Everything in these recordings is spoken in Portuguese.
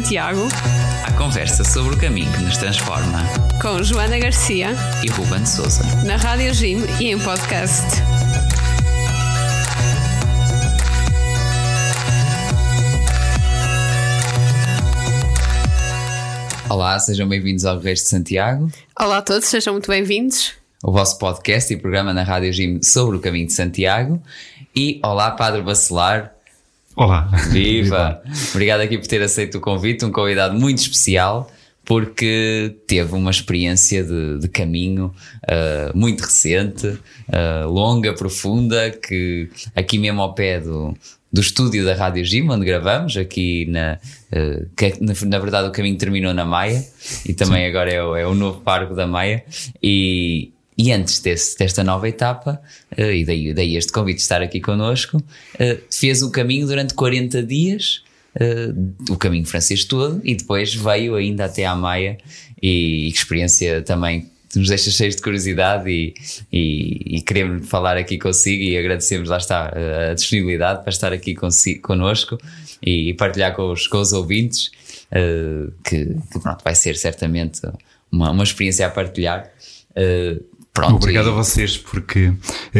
Santiago. A conversa sobre o caminho que nos transforma. Com Joana Garcia e Ruben Souza. Na Rádio Jim e em podcast. Olá, sejam bem-vindos ao Reis de Santiago. Olá a todos, sejam muito bem-vindos. O vosso podcast e programa na Rádio Jim sobre o caminho de Santiago. E olá, Padre Bacelar. Olá. Viva! Obrigado aqui por ter aceito o convite, um convidado muito especial, porque teve uma experiência de, de caminho uh, muito recente, uh, longa, profunda, que aqui mesmo ao pé do, do estúdio da Rádio Gym, onde gravamos, aqui na, uh, que, na, na, verdade o caminho terminou na Maia e também Sim. agora é o, é o novo parque da Maia e, e antes desse, desta nova etapa, uh, e daí, daí este convite de estar aqui connosco, uh, fez o caminho durante 40 dias, uh, o caminho francês todo, e depois veio ainda até à Maia, e, e experiência também nos deixa cheios de curiosidade e, e, e, queremos falar aqui consigo e agradecemos, lá está, a disponibilidade para estar aqui consigo, connosco e, partilhar com os, com os ouvintes, que, que, pronto, vai ser certamente uma, uma experiência a partilhar. Uh, Pronto, Obrigado e... a vocês, porque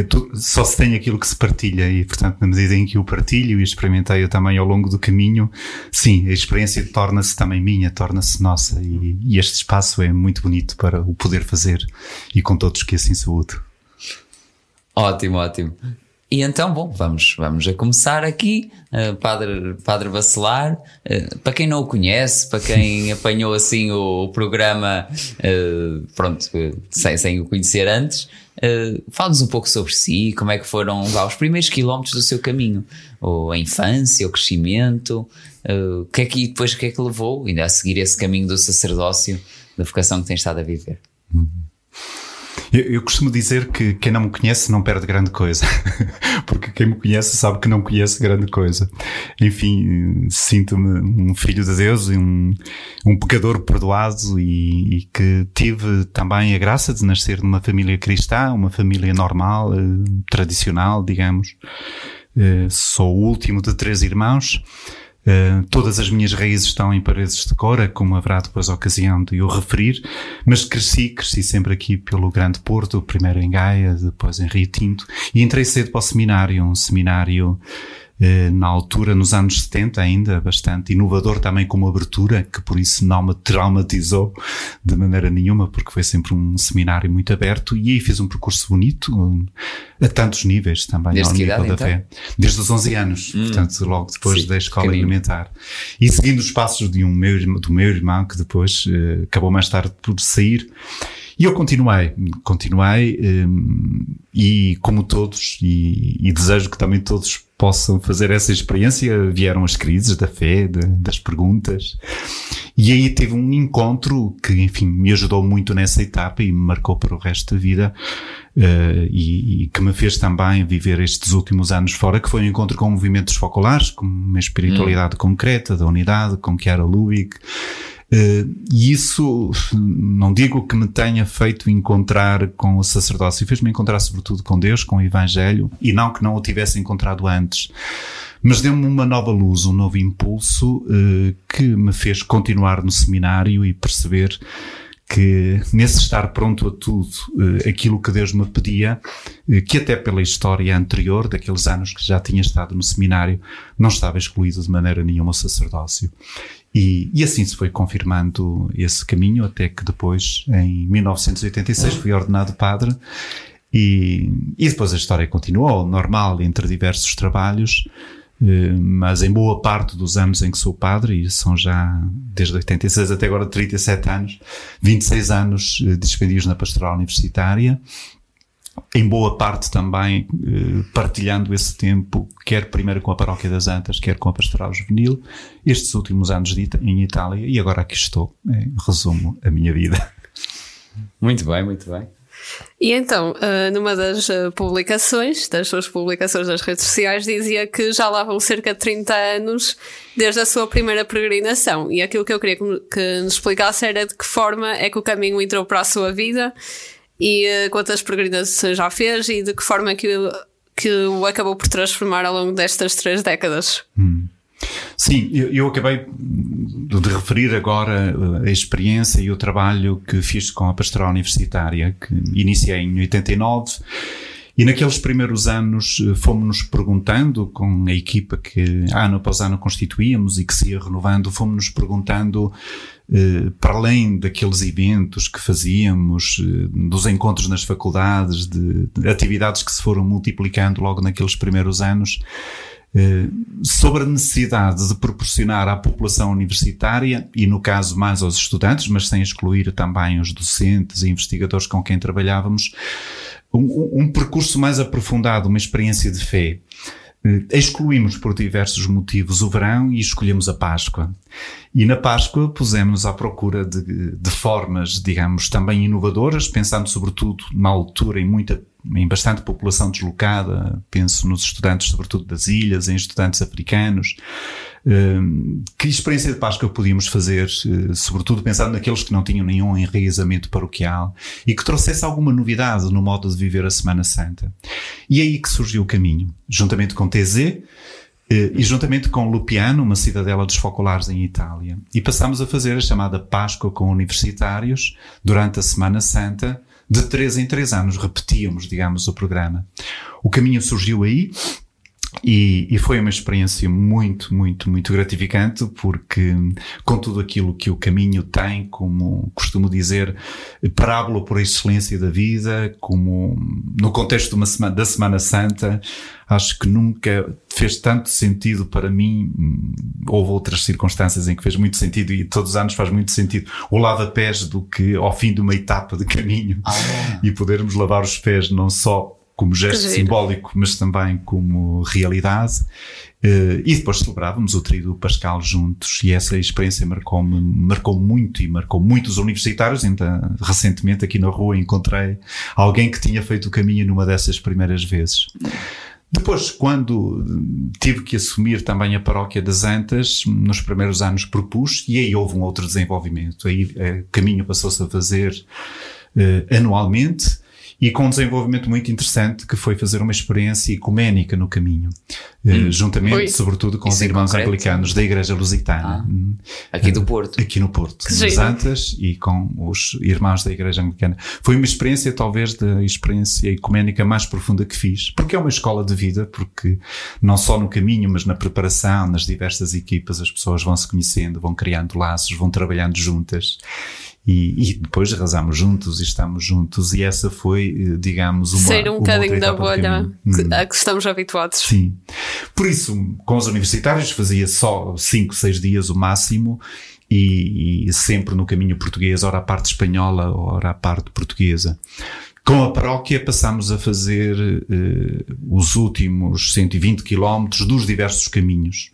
tu, só se tem aquilo que se partilha e, portanto, na medida em que o partilho e experimentei eu também ao longo do caminho, sim, a experiência torna-se também minha, torna-se nossa e, e, este espaço é muito bonito para o poder fazer e com todos que assim saúde. Ótimo, ótimo. E então, bom, vamos, vamos a começar aqui. Uh, Padre, Padre Bacelar, uh, para quem não o conhece, para quem apanhou assim o, o programa, uh, pronto, sem, sem o conhecer antes, uh, fala-nos um pouco sobre si, como é que foram lá, os primeiros quilómetros do seu caminho, ou a infância, o crescimento, o que é que depois o que é que levou ainda a seguir esse caminho do sacerdócio, da vocação que tem estado a viver. Uhum. Eu, eu, costumo dizer que quem não me conhece não perde grande coisa, porque quem me conhece sabe que não conhece grande coisa. Enfim, sinto-me um filho de Deus e um, um pecador perdoado e, e, que tive também a graça de nascer numa família cristã, uma família normal, eh, tradicional, digamos. Eh, sou o último de três irmãos. Uh, todas as minhas raízes estão em paredes de Cora, como haverá depois a ocasião de eu referir, mas cresci, cresci sempre aqui pelo Grande Porto, primeiro em Gaia, depois em Rio Tinto, e entrei cedo para o seminário, um seminário na altura, nos anos 70 ainda, bastante inovador também como abertura, que por isso não me traumatizou de maneira nenhuma, porque foi sempre um seminário muito aberto e aí fiz um percurso bonito, a tantos níveis também, Desde ao nível idade, da então? fé. Desde os 11 anos, hum. portanto, logo depois Sim, da escola elementar. E seguindo os passos de um meu, do meu irmão, que depois uh, acabou mais tarde por sair, e eu continuei, continuei, um, e como todos, e, e, desejo que também todos possam fazer essa experiência, vieram as crises da fé, de, das perguntas, e aí teve um encontro que, enfim, me ajudou muito nessa etapa e me marcou para o resto da vida, uh, e, e, que me fez também viver estes últimos anos fora, que foi um encontro com movimentos focolares, com uma espiritualidade hum. concreta, da unidade, com Chiara Lubick, Uh, e isso, não digo que me tenha feito encontrar com o sacerdócio, fez-me encontrar sobretudo com Deus, com o Evangelho, e não que não o tivesse encontrado antes. Mas deu-me uma nova luz, um novo impulso uh, que me fez continuar no seminário e perceber que nesse estar pronto a tudo, uh, aquilo que Deus me pedia, que até pela história anterior, daqueles anos que já tinha estado no seminário, não estava excluído de maneira nenhuma o sacerdócio. E, e, assim se foi confirmando esse caminho, até que depois, em 1986, fui ordenado padre. E, e depois a história continuou, normal, entre diversos trabalhos, eh, mas em boa parte dos anos em que sou padre, e são já desde 86 até agora 37 anos, 26 anos eh, despendidos na pastoral universitária, em boa parte também eh, partilhando esse tempo, quer primeiro com a Paróquia das Antas, quer com a Pastoral Juvenil, estes últimos anos de, em Itália, e agora aqui estou, em resumo, a minha vida. Muito bem, muito bem. E então, uh, numa das publicações, das suas publicações nas redes sociais, dizia que já lá vão cerca de 30 anos desde a sua primeira peregrinação. E aquilo que eu queria que nos explicasse era de que forma é que o caminho entrou para a sua vida e uh, quantas peregrinações já fez e de que forma que, que o acabou por transformar ao longo destas três décadas. Hum. Sim, eu, eu, acabei de referir agora uh, a experiência e o trabalho que fiz com a pastoral universitária, que iniciei em 89. E naqueles primeiros anos uh, fomos-nos perguntando, com a equipa que ano após ano constituíamos e que se ia renovando, fomos-nos perguntando, para além daqueles eventos que fazíamos, dos encontros nas faculdades, de, de atividades que se foram multiplicando logo naqueles primeiros anos, eh, sobre a necessidade de proporcionar à população universitária, e no caso mais aos estudantes, mas sem excluir também os docentes e investigadores com quem trabalhávamos, um, um percurso mais aprofundado, uma experiência de fé. Eh, excluímos por diversos motivos o verão e escolhemos a Páscoa. E na Páscoa pusemos à procura de, de formas, digamos, também inovadoras, pensando sobretudo na altura em muita em bastante população deslocada, penso nos estudantes, sobretudo das ilhas, em estudantes africanos. Hum, que experiência de Páscoa podíamos fazer, eh, sobretudo pensando naqueles que não tinham nenhum enraizamento paroquial e que trouxesse alguma novidade no modo de viver a Semana Santa? E é aí que surgiu o caminho, juntamente com TZ, eh, e juntamente com Lupiano, uma cidadela dos focolares em Itália. E passámos a fazer a chamada Páscoa com universitários durante a Semana Santa, de três em três anos repetíamos, digamos, o programa. O caminho surgiu aí e, e, foi uma experiência muito, muito, muito gratificante, porque com tudo aquilo que o caminho tem, como costumo dizer, parábola por excelência da vida, como no contexto semana, da Semana Santa, acho que nunca fez tanto sentido para mim. Houve outras circunstâncias em que fez muito sentido e todos os anos faz muito sentido o lava-pés do que ao fim de uma etapa de caminho ah. e podermos lavar os pés não só como gesto simbólico, mas também como realidade. Uh, e depois celebrávamos o trio Pascal juntos e essa experiência marcou-me, marcou muito e marcou muitos universitários. Ainda recentemente aqui na rua encontrei alguém que tinha feito o caminho numa dessas primeiras vezes. Depois, quando tive que assumir também a paróquia das Antas, nos primeiros anos propus, e aí houve um outro desenvolvimento. Aí o eh, caminho passou-se a fazer uh, anualmente, e com um desenvolvimento muito interessante que foi fazer uma experiência ecuménica no caminho, eh, hum. juntamente, Oi. sobretudo, com Isso os irmãos concreto? anglicanos da Igreja Lusitana. Ah. Hum. Aqui do Porto. Aqui no Porto, nas Antas e com os irmãos da Igreja Anglicana. Foi uma experiência, talvez, da experiência ecuménica mais profunda que fiz, porque é uma escola de vida, porque não só no caminho, mas na preparação, nas diversas equipas, as pessoas vão se conhecendo, vão criando laços, vão trabalhando juntas e, e, depois arrasamos juntos e estamos juntos e essa foi, eh, digamos, uma Sair um bocadinho da bolha que, hum. a que estamos habituados. Sim. Por isso, com os universitários fazia só 5, 6 dias o máximo e, e, sempre no caminho português, ora a parte espanhola, ora a parte portuguesa. Com a paróquia passamos a fazer uh, os últimos 120 quilómetros dos diversos caminhos.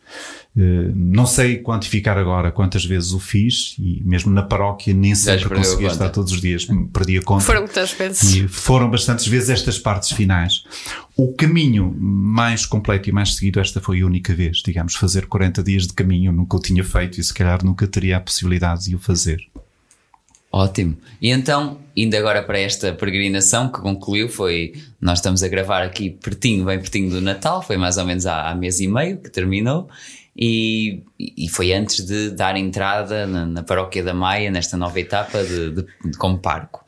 Uh, não sei quantificar agora quantas vezes o fiz e mesmo na paróquia nem sempre conseguia estar todos os dias, perdi a conta. Foram muitas vezes. E foram bastantes vezes estas partes finais. O caminho mais completo e mais seguido, esta foi a única vez, digamos, fazer 40 dias de caminho, nunca o tinha feito e se calhar nunca teria a possibilidade de o fazer. Ótimo. E então, indo agora para esta peregrinação que concluiu, foi. Nós estamos a gravar aqui pertinho, bem pertinho do Natal, foi mais ou menos há, há mês e meio que terminou. E, e foi antes de dar entrada na, na Paróquia da Maia, nesta nova etapa de, de, de como parco.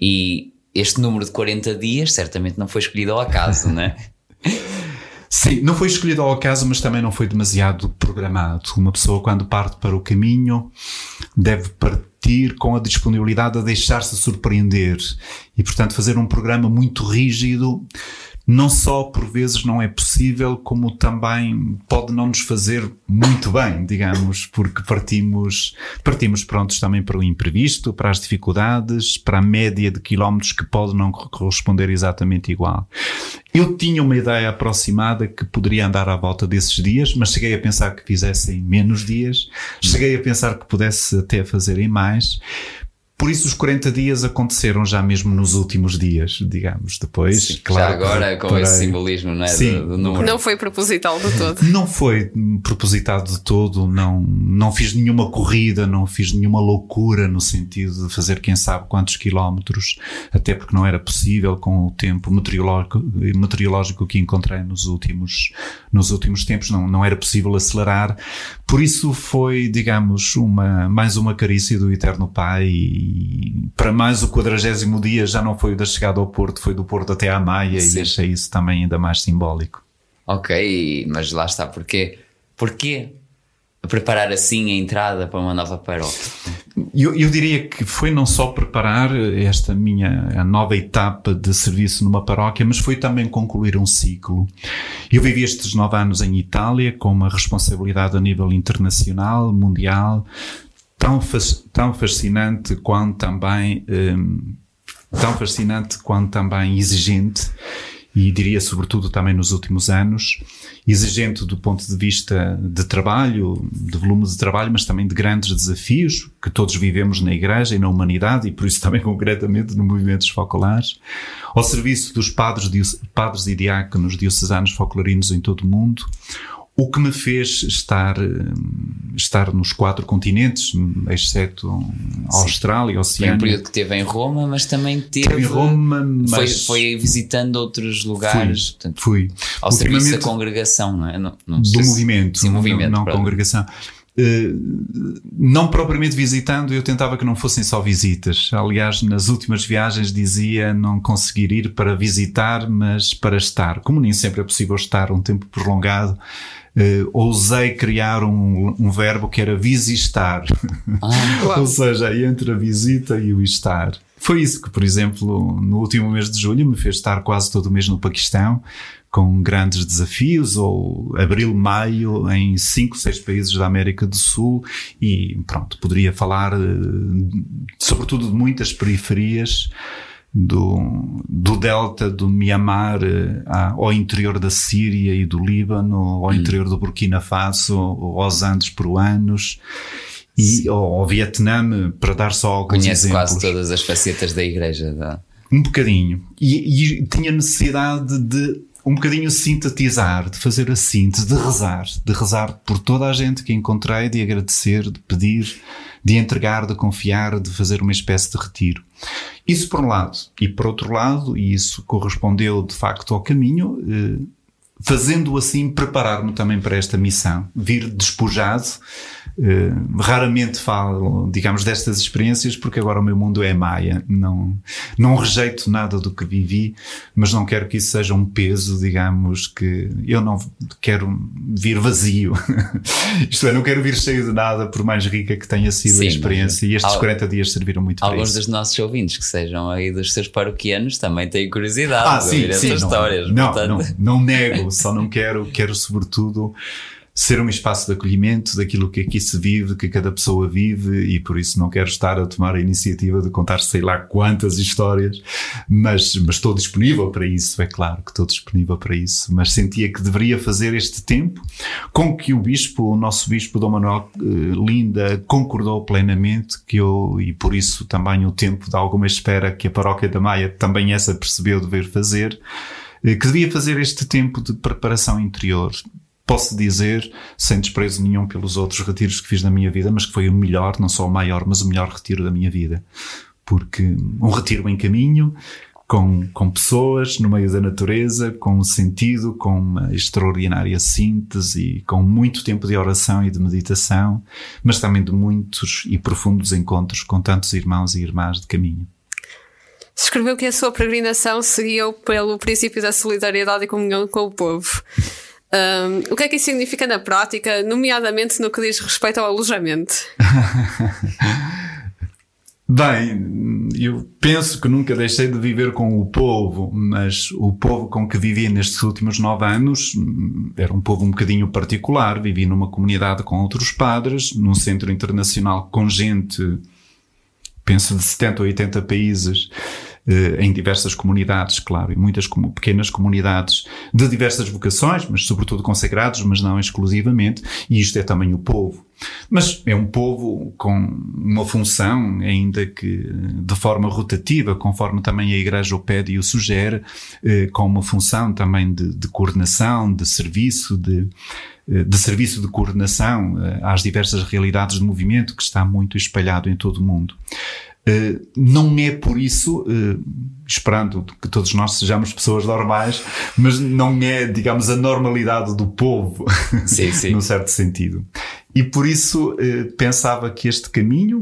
E este número de 40 dias certamente não foi escolhido ao acaso, não é? Sim, não foi escolhido ao acaso, mas também não foi demasiado programado. Uma pessoa, quando parte para o caminho, deve partir com a disponibilidade a deixar-se surpreender e, portanto, fazer um programa muito rígido não só por vezes não é possível, como também pode não nos fazer muito bem, digamos, porque partimos, partimos prontos também para o imprevisto, para as dificuldades, para a média de quilómetros que pode não corresponder exatamente igual. Eu tinha uma ideia aproximada que poderia andar à volta desses dias, mas cheguei a pensar que fizessem menos dias, cheguei a pensar que pudesse até fazer em mais, Por isso os 40 dias aconteceram já mesmo nos últimos dias, digamos. Depois, Sim, claro. Já agora com esse simbolismo, não é? Sim. Do, do número. Não foi proposital de todo. Não foi propositado de todo, não, não fiz nenhuma corrida, não fiz nenhuma loucura no sentido de fazer quem sabe quantos quilómetros, até porque não era possível com o tempo meteorológico, meteorológico que encontrei nos últimos, nos últimos tempos, não, não era possível acelerar. Por isso foi, digamos, uma, mais uma carícia do Eterno Pai e para mais o quadragésimo dia já não foi o da chegada ao Porto, foi do Porto até à Maia Sim. e achei isso também ainda mais simbólico. Ok, mas lá está, porquê? Porquê preparar assim a entrada para uma nova paróquia? Eu, eu diria que foi não só preparar esta minha a nova etapa de serviço numa paróquia, mas foi também concluir um ciclo. Eu vivi estes nove anos em Itália com uma responsabilidade a nível internacional, mundial, tão, tão fascinante quanto também hum, tão fascinante quanto também exigente e diria sobretudo também nos últimos anos, exigente do ponto de vista de trabalho, de volume de trabalho, mas também de grandes desafios que todos vivemos na Igreja e na humanidade e por isso também concretamente no movimentos focolares, ao serviço dos padres, padres e diáconos diocesanos focolarinos em todo o mundo, o que me fez estar, hum, estar nos quatro continentes, exceto a Austrália, Foi um Oceania. período que teve em Roma, mas também teve. Teve em Roma, Foi, mas foi visitando outros lugares. portanto, fui. ao serviço da congregação, não é? Não, não do se- movimento, Sim, movimento. não, não congregação. Eh, não propriamente visitando, eu tentava que não fossem só visitas. Aliás, nas últimas viagens dizia não conseguir ir para visitar, mas para estar. Como nem sempre é possível estar um tempo prolongado, eh, ousei criar um, um verbo que era visitar. Uau. Ou seja, entre a visita e o estar. Foi isso que, por exemplo, no último mês de julho me fez estar quase todo o mês no Paquistão, com grandes desafios, ou abril, maio, em cinco, seis países da América do Sul, e pronto, poderia falar eh, sobretudo de muitas periferias, do, do delta do Mianmar eh, ao interior da Síria e do Líbano, ao interior do Burkina Faso, aos Andes peruanos e ao, ao Vietnã, para dar só alguns Conhece exemplos. quase todas as facetas da igreja. da- Um bocadinho. E, e tinha necessidade de um bocadinho sintetizar, de fazer a síntese, de rezar, de rezar por toda a gente que encontrei, de agradecer, de pedir, de entregar, de confiar, de fazer uma espécie de retiro. Isso por um lado. E por outro lado, e isso correspondeu de facto ao caminho, eh, fazendo assim preparar-me também para esta missão, vir despojado. Eh, raramente falo, digamos, destas experiências porque agora o meu mundo é maia. Não, não rejeito nada do que vivi, mas não quero que isso seja um peso, digamos, que eu não quero vir vazio. Isto é, não quero vir cheio de nada, por mais rica que tenha sido Sim, a experiência. E estes al- 40 dias serviram muito para Alguns isso. dos nossos ouvintes que sejam aí dos seus paroquianos também têm curiosidade Ah, de sim, ouvir sim. essas Não, histórias. não, portanto- não, não nego, só não quero, quero sobretudo ser um espaço de acolhimento daquilo que aqui se vive, que cada pessoa vive e por isso não quero estar a tomar a iniciativa de contar sei lá quantas histórias, mas, mas estou disponível para isso, é claro que estou disponível para isso, mas sentia que deveria fazer este tempo com que o bispo, o nosso bispo Dom Manuel eh, Linda concordou plenamente que eu, e por isso também o tempo de alguma espera que a paróquia da Maia também essa percebeu dever fazer, que devia fazer este tempo de preparação interior. Posso dizer, sem desprezo nenhum pelos outros retiros que fiz na minha vida, mas que foi o melhor, não só o maior, mas o melhor retiro da minha vida. Porque um retiro em caminho, com, com pessoas no meio da natureza, com um sentido, com uma extraordinária síntese com muito tempo de oração e de meditação, mas também de muitos e profundos encontros com tantos irmãos e irmãs de caminho. Escreveu que a sua peregrinação seguiu pelo princípio da solidariedade e comunhão com o povo. Um, o que é que isso significa na prática, nomeadamente no que diz respeito ao alojamento? Bem, eu penso que nunca deixei de viver com o povo, mas o povo com que vivi nestes últimos nove anos hum, era um povo um bocadinho particular. Vivi numa comunidade com outros padres, num centro internacional com gente, penso de 70 ou 80 países, em diversas comunidades, claro, e muitas pequenas comunidades de diversas vocações, mas sobretudo consagrados, mas não exclusivamente, e isto é também o povo. Mas é um povo com uma função, ainda que de forma rotativa, conforme também a Igreja o pede e o sugere, eh, com uma função também de, de coordenação, de serviço, de, eh, de serviço de coordenação eh, às diversas realidades de movimento que está muito espalhado em todo o mundo. Não é por isso, esperando que todos nós sejamos pessoas normais, mas não é, digamos, a normalidade do povo, sim, sim. num certo sentido. E por isso eh, pensava que este caminho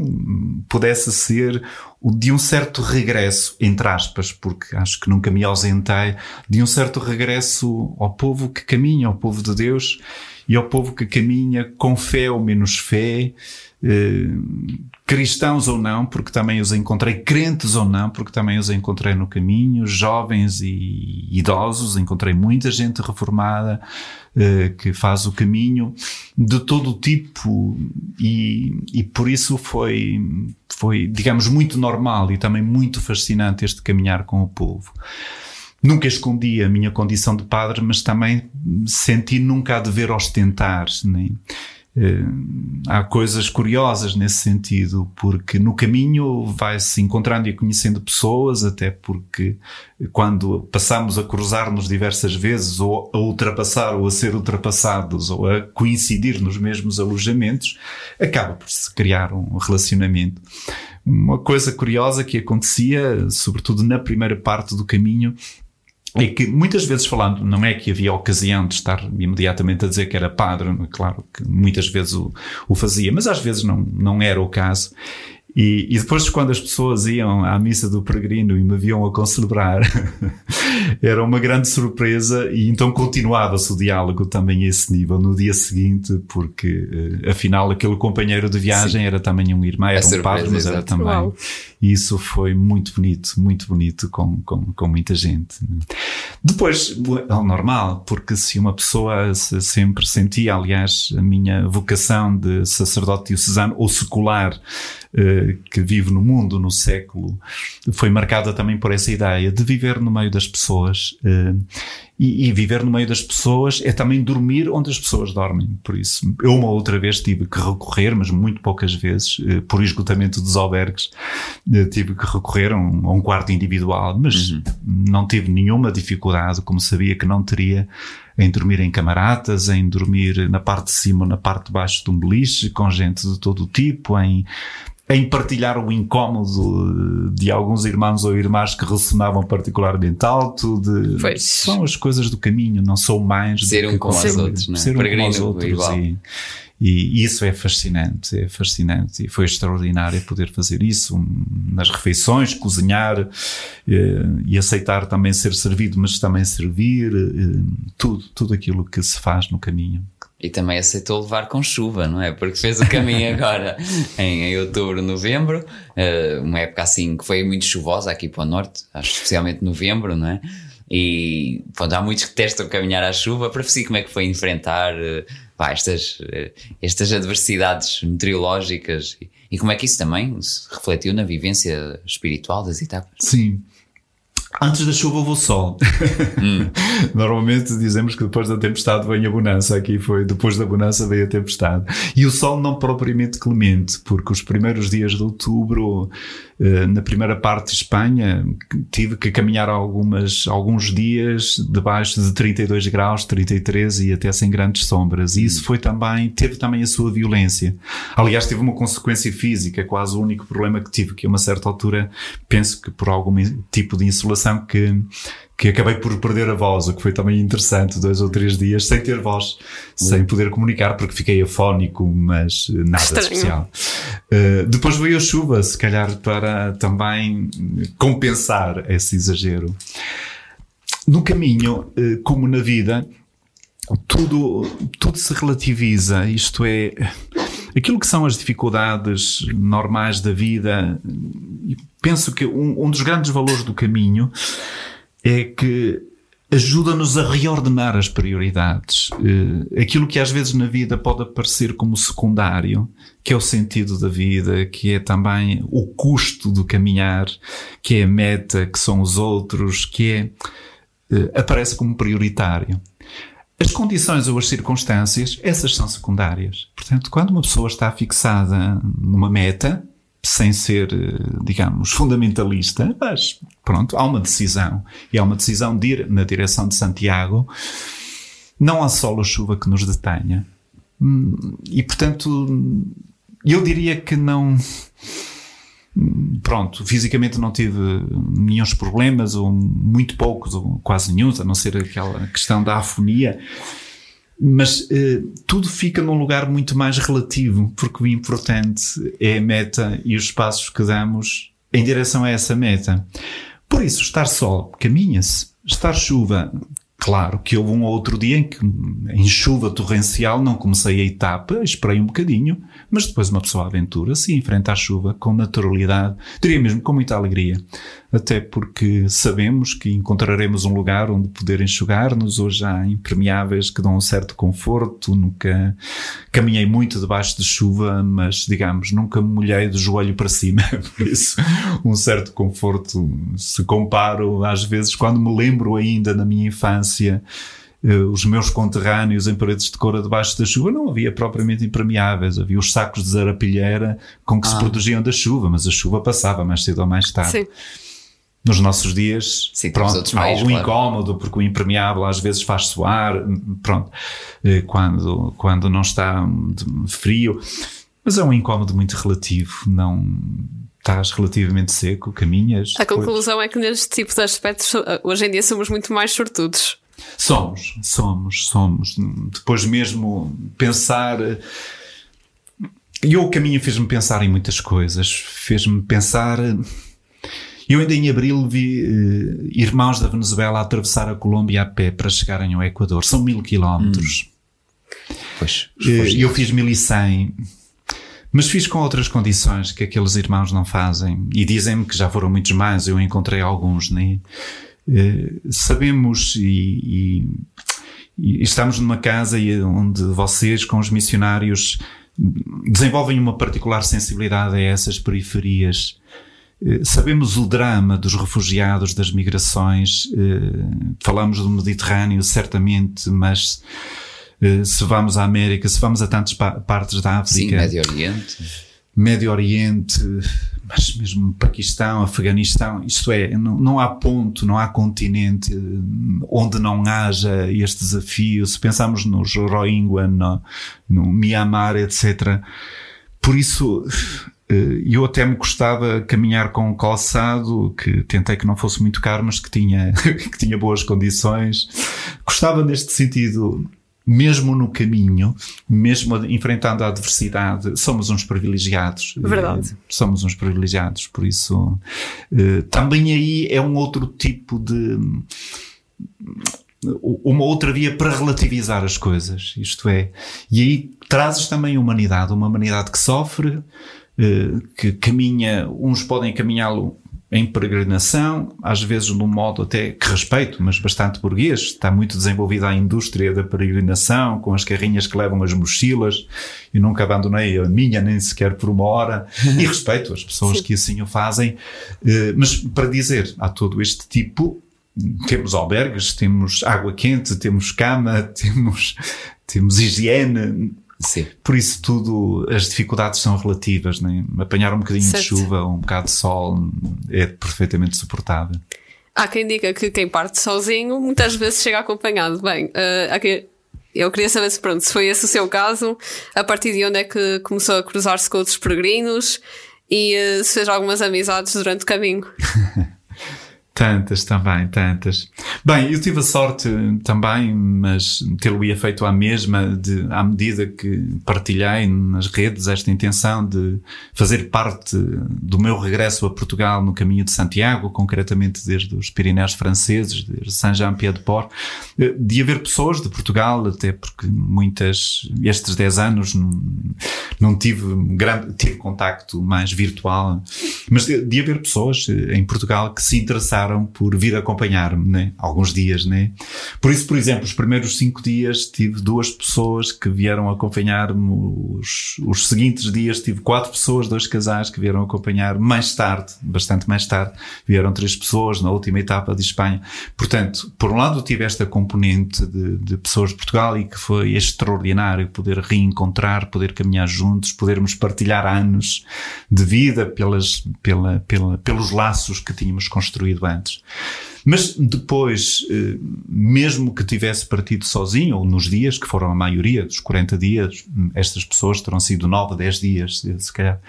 pudesse ser o de um certo regresso, entre aspas, porque acho que nunca me ausentei, de um certo regresso ao povo que caminha, ao povo de Deus e ao povo que caminha com fé ou menos fé, eh, cristãos ou não, porque também os encontrei, crentes ou não, porque também os encontrei no caminho, jovens e idosos, encontrei muita gente reformada eh, que faz o caminho de todo tipo e, e por isso foi, foi, digamos, muito normal e também muito fascinante este caminhar com o povo. Nunca escondi a minha condição de padre, mas também senti nunca a dever ostentar, nem, eh, há coisas curiosas nesse sentido, porque no caminho vai-se encontrando e conhecendo pessoas, até porque quando passamos a cruzar-nos diversas vezes, ou a ultrapassar, ou a ser ultrapassados, ou a coincidir nos mesmos alojamentos, acaba por se criar um relacionamento. Uma coisa curiosa que acontecia, sobretudo na primeira parte do caminho, é que muitas vezes falando, não é que havia ocasião de estar imediatamente a dizer que era padre, claro que muitas vezes o, o fazia, mas às vezes não, não era o caso. E, e, depois, quando as pessoas iam à missa do peregrino e me viam a concelebrar, era uma grande surpresa e então continuava-se o diálogo também a esse nível no dia seguinte, porque uh, afinal aquele companheiro de viagem Sim. era também um irmão, era é um padre, mas era também. Uau. E isso foi muito bonito, muito bonito com, com, com muita gente. Depois, é normal, porque se uma pessoa se sempre sentia, aliás, a minha vocação de sacerdote diocesano ou secular, eh, que vive no mundo no século foi marcada também por essa ideia de viver no meio das pessoas eh, e, e, viver no meio das pessoas é também dormir onde as pessoas dormem. Por isso, eu uma outra vez tive que recorrer, mas muito poucas vezes, eh, por esgotamento dos albergues, tive que recorrer a um, a um quarto individual, mas uhum. não tive nenhuma dificuldade, como sabia que não teria em dormir em camaradas, em dormir na parte de cima, na parte de baixo de um beliche, com gente de todo o tipo, em em partilhar o incómodo de alguns irmãos ou irmãs que ressonavam particularmente alto. De, pois. São as coisas do caminho, não sou mais. Ser um como os outros, não é? Ser um como os outros. E, e isso é fascinante, é fascinante. E foi extraordinário poder fazer isso nas refeições, cozinhar eh, e aceitar também ser servido, mas também servir, eh, tudo, tudo aquilo que se faz no caminho. E também aceitou levar com chuva, não é? Porque fez o caminho agora em, em outubro, novembro, uh, uma época assim que foi muito chuvosa aqui para o norte, acho especialmente novembro, não é? E pronto, há muitos que testam caminhar à chuva para ver como é que foi enfrentar uh, pá, estas, uh, estas adversidades meteorológicas e, e, como é que isso também se refletiu na vivência espiritual das etapas. Sim, Antes da chuva houve o sol. Hum. Normalmente dizemos que depois da tempestade vem a bonança. Aqui foi depois da bonança veio a tempestade. E o sol não propriamente clemente, porque os primeiros dias de outubro na primeira parte de Espanha, tive que caminhar algumas, alguns dias debaixo de 32 graus, 33 e até sem grandes sombras. E isso foi também, teve também a sua violência. Aliás, teve uma consequência física, quase o único problema que tive, que a uma certa altura, penso que por algum tipo de insolação que que acabei por perder a voz, o que foi também interessante, dois ou três dias sem ter voz, sem poder comunicar, porque fiquei afónico, mas nada Estranho. especial. Uh, depois veio a chuva, se calhar para também compensar esse exagero. No caminho, uh, como na vida, tudo, tudo se relativiza, isto é, aquilo que são as dificuldades normais da vida, penso que um, um dos grandes valores do caminho é que ajuda-nos a reordenar as prioridades. Uh, aquilo que às vezes na vida pode aparecer como secundário, que é o sentido da vida, que é também o custo do caminhar, que é a meta, que são os outros, que é, uh, aparece como prioritário. As condições ou as circunstâncias, essas são secundárias. Portanto, quando uma pessoa está fixada numa meta, sem ser, eh, digamos, fundamentalista, mas pronto, há uma decisão. E há uma decisão de ir na direção de Santiago. Não há sol ou chuva que nos detenha. Hum, e portanto, eu diria que não. Pronto, fisicamente não tive nenhum problemas, ou muito poucos, ou quase nenhum, a não ser aquela questão da afonia mas eh, tudo fica num lugar muito mais relativo, porque o importante é a meta e os passos que damos em direção a essa meta. Por isso, estar sol, caminha-se. Estar chuva, Claro que houve um outro dia em que, em chuva torrencial, não comecei a etapa, esperei um bocadinho, mas depois uma pessoa aventura-se e enfrenta a chuva com naturalidade, diria mesmo com muita alegria. Até porque sabemos que encontraremos um lugar onde poder enxugar-nos. Hoje há impermeáveis que dão um certo conforto. Nunca caminhei muito debaixo de chuva, mas digamos, nunca me molhei do joelho para cima. Por isso, um certo conforto. Se comparo, às vezes, quando me lembro ainda na minha infância, eh, os meus conterrâneos em paredes de coura debaixo da chuva não havia propriamente impermeáveis, havia os sacos de zarapilheira com que ah. se protegiam da chuva, mas a chuva passava mais cedo ou mais tarde. Sim. Nos nossos dias, Sim, pronto, há algum claro. incómodo, porque o impermeável às vezes faz suar, pronto, eh, quando, quando não está frio, mas é um incómodo muito relativo, não estás relativamente seco, caminhas. A conclusão é que neste tipo de aspectos hoje em dia somos muito mais sortudos. Somos, somos, somos. Depois mesmo pensar. E o caminho fez-me pensar em muitas coisas. Fez-me pensar. Eu ainda em abril vi uh, irmãos da Venezuela atravessar a Colômbia a pé para chegarem ao Equador. São mil quilómetros. Hum. Pois. Uh, eu fiz mil e cem. Mas fiz com outras condições que aqueles irmãos não fazem. E dizem-me que já foram muitos mais. Eu encontrei alguns, né? Eh, sabemos e, e, e, estamos numa casa onde vocês, com os missionários, desenvolvem uma particular sensibilidade a essas periferias. Eh, sabemos o drama dos refugiados, das migrações. Eh, falamos do Mediterrâneo, certamente, mas se vamos à América, se vamos a tantas partes da África. Sim, Médio Oriente. Médio Oriente, mas mesmo Paquistão, Afeganistão, isto é, não, não, há ponto, não há continente eh, onde não haja este desafio. Se pensarmos nos Rohingya, no, no Myanmar, etc. Por isso, eh, eu até me gostava caminhar com um calçado que tentei que não fosse muito caro, mas que tinha, que tinha boas condições. Gostava neste sentido mesmo no caminho, mesmo enfrentando a adversidade, somos uns privilegiados. Verdade. Somos uns privilegiados, por isso eh, também aí é um outro tipo de uma outra via para relativizar as coisas, isto é, e aí trazes também a humanidade, uma humanidade que sofre, que caminha, uns podem caminhá-lo em peregrinação, às vezes num modo até que respeito, mas bastante burguês. Está muito desenvolvida a indústria da peregrinação, com as carrinhas que levam as mochilas. Eu nunca abandonei a minha, nem sequer por uma hora. E respeito as pessoas Sim. que assim o fazem. Eh, mas para dizer, há todo este tipo. Temos albergues, temos água quente, temos cama, temos, temos higiene Sim. Por isso tudo, as dificuldades são relativas, né? apanhar um bocadinho certo. de chuva, um bocado de sol é perfeitamente suportável. Há quem diga que quem parte sozinho muitas vezes chega acompanhado. Bem, uh, quem, eu queria saber se, pronto, se foi esse o seu caso, a partir de onde é que começou a cruzar-se com outros peregrinos e uh, se fez algumas amizades durante o caminho. Tantas também, tantas. Bem, eu tive a sorte também, mas tê-lo-ia feito à mesma, de, à medida que partilhei nas redes esta intenção de fazer parte do meu regresso a Portugal no caminho de Santiago, concretamente desde os Pirineus franceses, desde Saint-Jean-Pied-de-Port, de haver pessoas de Portugal, até porque muitas, estes 10 anos não, não tive grande, tive contacto mais virtual, mas de, de haver pessoas em Portugal que se interessavam por vir acompanhar-me, né? Alguns dias, né? Por isso, por exemplo, os primeiros cinco dias tive duas pessoas que vieram acompanhar-me. Os, os seguintes dias tive quatro pessoas, dois casais que vieram acompanhar. Mais tarde, bastante mais tarde, vieram três pessoas na última etapa de Espanha. Portanto, por um lado tive esta componente de, de pessoas de Portugal e que foi extraordinário poder reencontrar, poder caminhar juntos, podermos partilhar anos de vida pelas, pela, pela, pelos laços que tínhamos construído antes. Mas depois, eh, mesmo que tivesse partido sozinho, ou nos dias, que foram a maioria dos 40 dias, estas pessoas terão sido 9, 10 dias, se calhar,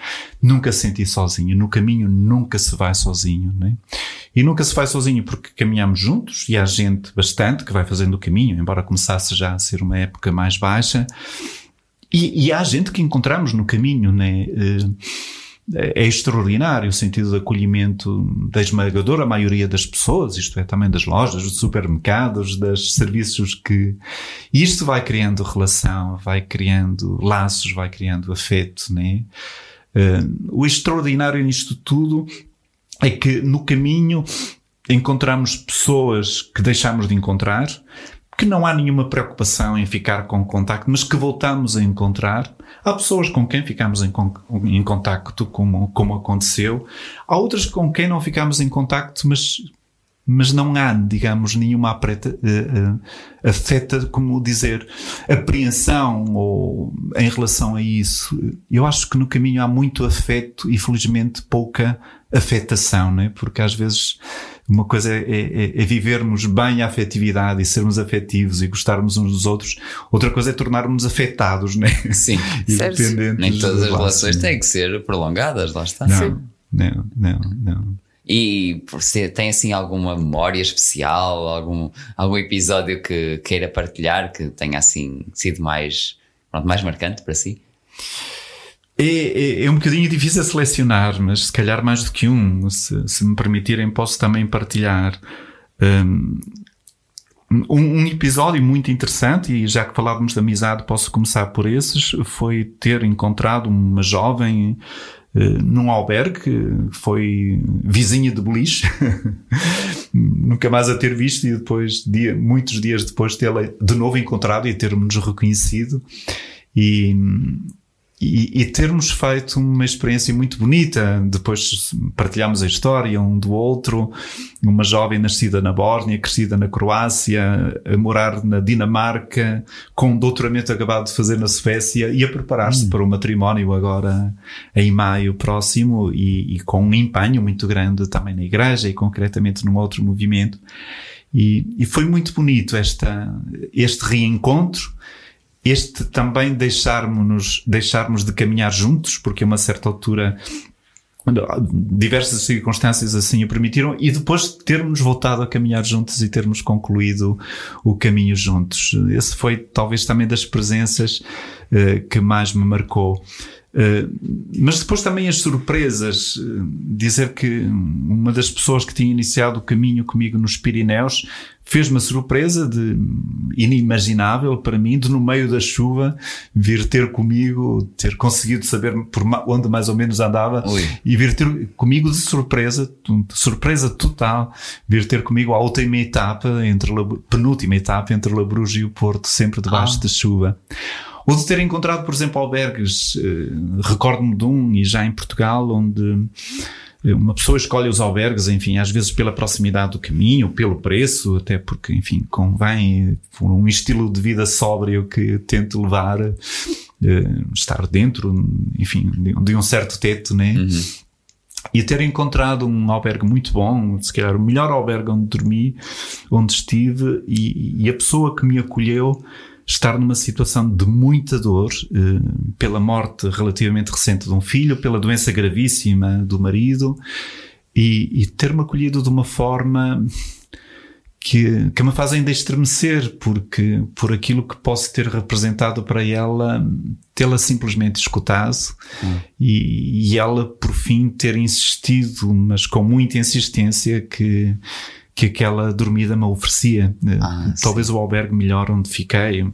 nunca se senti sozinho. No caminho nunca se vai sozinho, né? E nunca se vai sozinho porque caminhamos juntos e há gente bastante que vai fazendo o caminho, embora começasse já a ser uma época mais baixa. E, e há gente que encontramos no caminho, né? Uh, é extraordinário o sentido de acolhimento da esmagadora maioria das pessoas, isto é, também das lojas, dos supermercados, dos serviços que. Isto vai criando relação, vai criando laços, vai criando afeto, né? Uh, o extraordinário nisto tudo é que no caminho encontramos pessoas que deixamos de encontrar, que não há nenhuma preocupação em ficar com contacto, mas que voltamos a encontrar Há pessoas com quem ficamos em, em contacto, como, como aconteceu. Há outras com quem não ficamos em contacto, mas, mas não há, digamos, nenhuma apreta, uh, uh, afeta, como dizer, apreensão ou em relação a isso. Eu acho que no caminho há muito afeto e felizmente pouca afetação, né? Porque às vezes uma coisa é, é, é, vivermos bem a afetividade e sermos afetivos e gostarmos uns dos outros. Outra coisa é tornarmos afetados, né? Sim. Independentes Nem todas as relações têm que ser prolongadas, lá está. Não, Sim. não, não, não. E você tem assim alguma memória especial, algum, algum episódio que queira partilhar que tenha assim sido mais, pronto, mais marcante para si? É, é, é, um bocadinho difícil selecionar, mas se calhar mais do que um. Se, se me permitirem, posso também partilhar. Um, um, episódio muito interessante, e já que falávamos de amizade, posso começar por esses, foi ter encontrado uma jovem uh, num albergue, foi vizinha de beliche, nunca mais a ter visto, e depois, dia, muitos dias depois, tê-la de novo encontrado e termos reconhecido. E, e, e, termos feito uma experiência muito bonita. Depois partilhamos a história um do outro. Uma jovem nascida na Bósnia, crescida na Croácia, a morar na Dinamarca, com um doutoramento acabado de fazer na Suécia e a preparar-se hum. para o matrimónio agora em maio próximo e, e, com um empenho muito grande também na igreja e concretamente num outro movimento. E, e foi muito bonito esta, este reencontro este também deixarmos, deixarmos de caminhar juntos, porque a uma certa altura diversas circunstâncias assim o permitiram e depois termos voltado a caminhar juntos e termos concluído o caminho juntos. Esse foi talvez também das presenças uh, que mais me marcou. Uh, mas depois também as surpresas, uh, dizer que uma das pessoas que tinha iniciado o caminho comigo nos Pirineus fez uma surpresa de inimaginável para mim de no meio da chuva vir ter comigo, ter conseguido saber por onde mais ou menos andava Ui. e vir ter comigo de surpresa, de surpresa total, vir ter comigo a última etapa entre penúltima etapa entre Labrujo e o Porto, sempre debaixo ah. de chuva. Ou de ter encontrado, por exemplo, albergues, eh, recordo-me de um, e já em Portugal, onde uma pessoa escolhe os albergues, enfim, às vezes pela proximidade do caminho, pelo preço, até porque, enfim, convém por um estilo de vida sóbrio que tente levar, uh, estar dentro, enfim, de, de, um certo teto, né? Uhum. E ter encontrado um albergue muito bom, se calhar o melhor albergue onde dormi, onde estive, e, e a pessoa que me acolheu estar numa situação de muita dor eh, pela morte relativamente recente de um filho, pela doença gravíssima do marido e, e ter-me acolhido de uma forma que, que me faz ainda estremecer porque por aquilo que posso ter representado para ela, tê-la simplesmente escutado hum. e, e ela por fim ter insistido, mas com muita insistência que que aquela dormida me oferecia. Ah, talvez sim. o albergue melhor onde fiquei.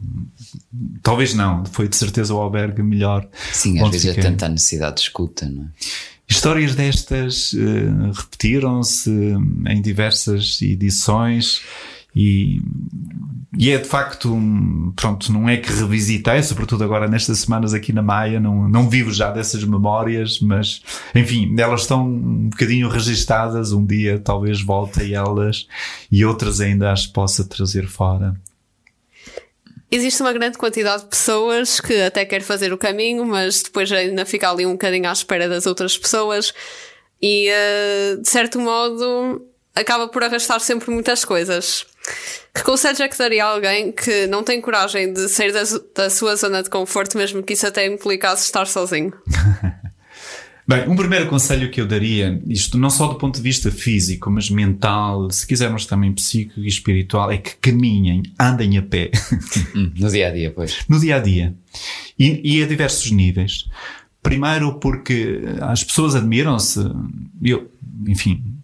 Talvez não, foi de certeza o albergue melhor. Sim, às vezes é fiquei. é tanta necessidade de escuta, não é? Histórias destas uh, repetiram-se em diversas edições e, e é de facto, pronto, não é que revisitei, sobretudo agora nestas semanas aqui na Maia, não, não vivo já dessas memórias, mas enfim, elas estão um bocadinho registadas. Um dia talvez volte a elas e outras ainda as possa trazer fora. Existe uma grande quantidade de pessoas que até quer fazer o caminho, mas depois ainda fica ali um bocadinho à espera das outras pessoas e, uh, de certo modo, acaba por arrastar sempre muitas coisas. Que conselhos é que daria a alguém que não tem coragem de sair da, da sua zona de conforto, mesmo que isso até implicasse estar sozinho? Bem, um primeiro conselho que eu daria, isto não só do ponto de vista físico, mas mental, se quisermos também psíquico e espiritual, é que caminhem, andem a pé. Hum, no dia a dia, pois. No dia a dia. E, e a diversos níveis. Primeiro porque as pessoas admiram-se. Eu, enfim,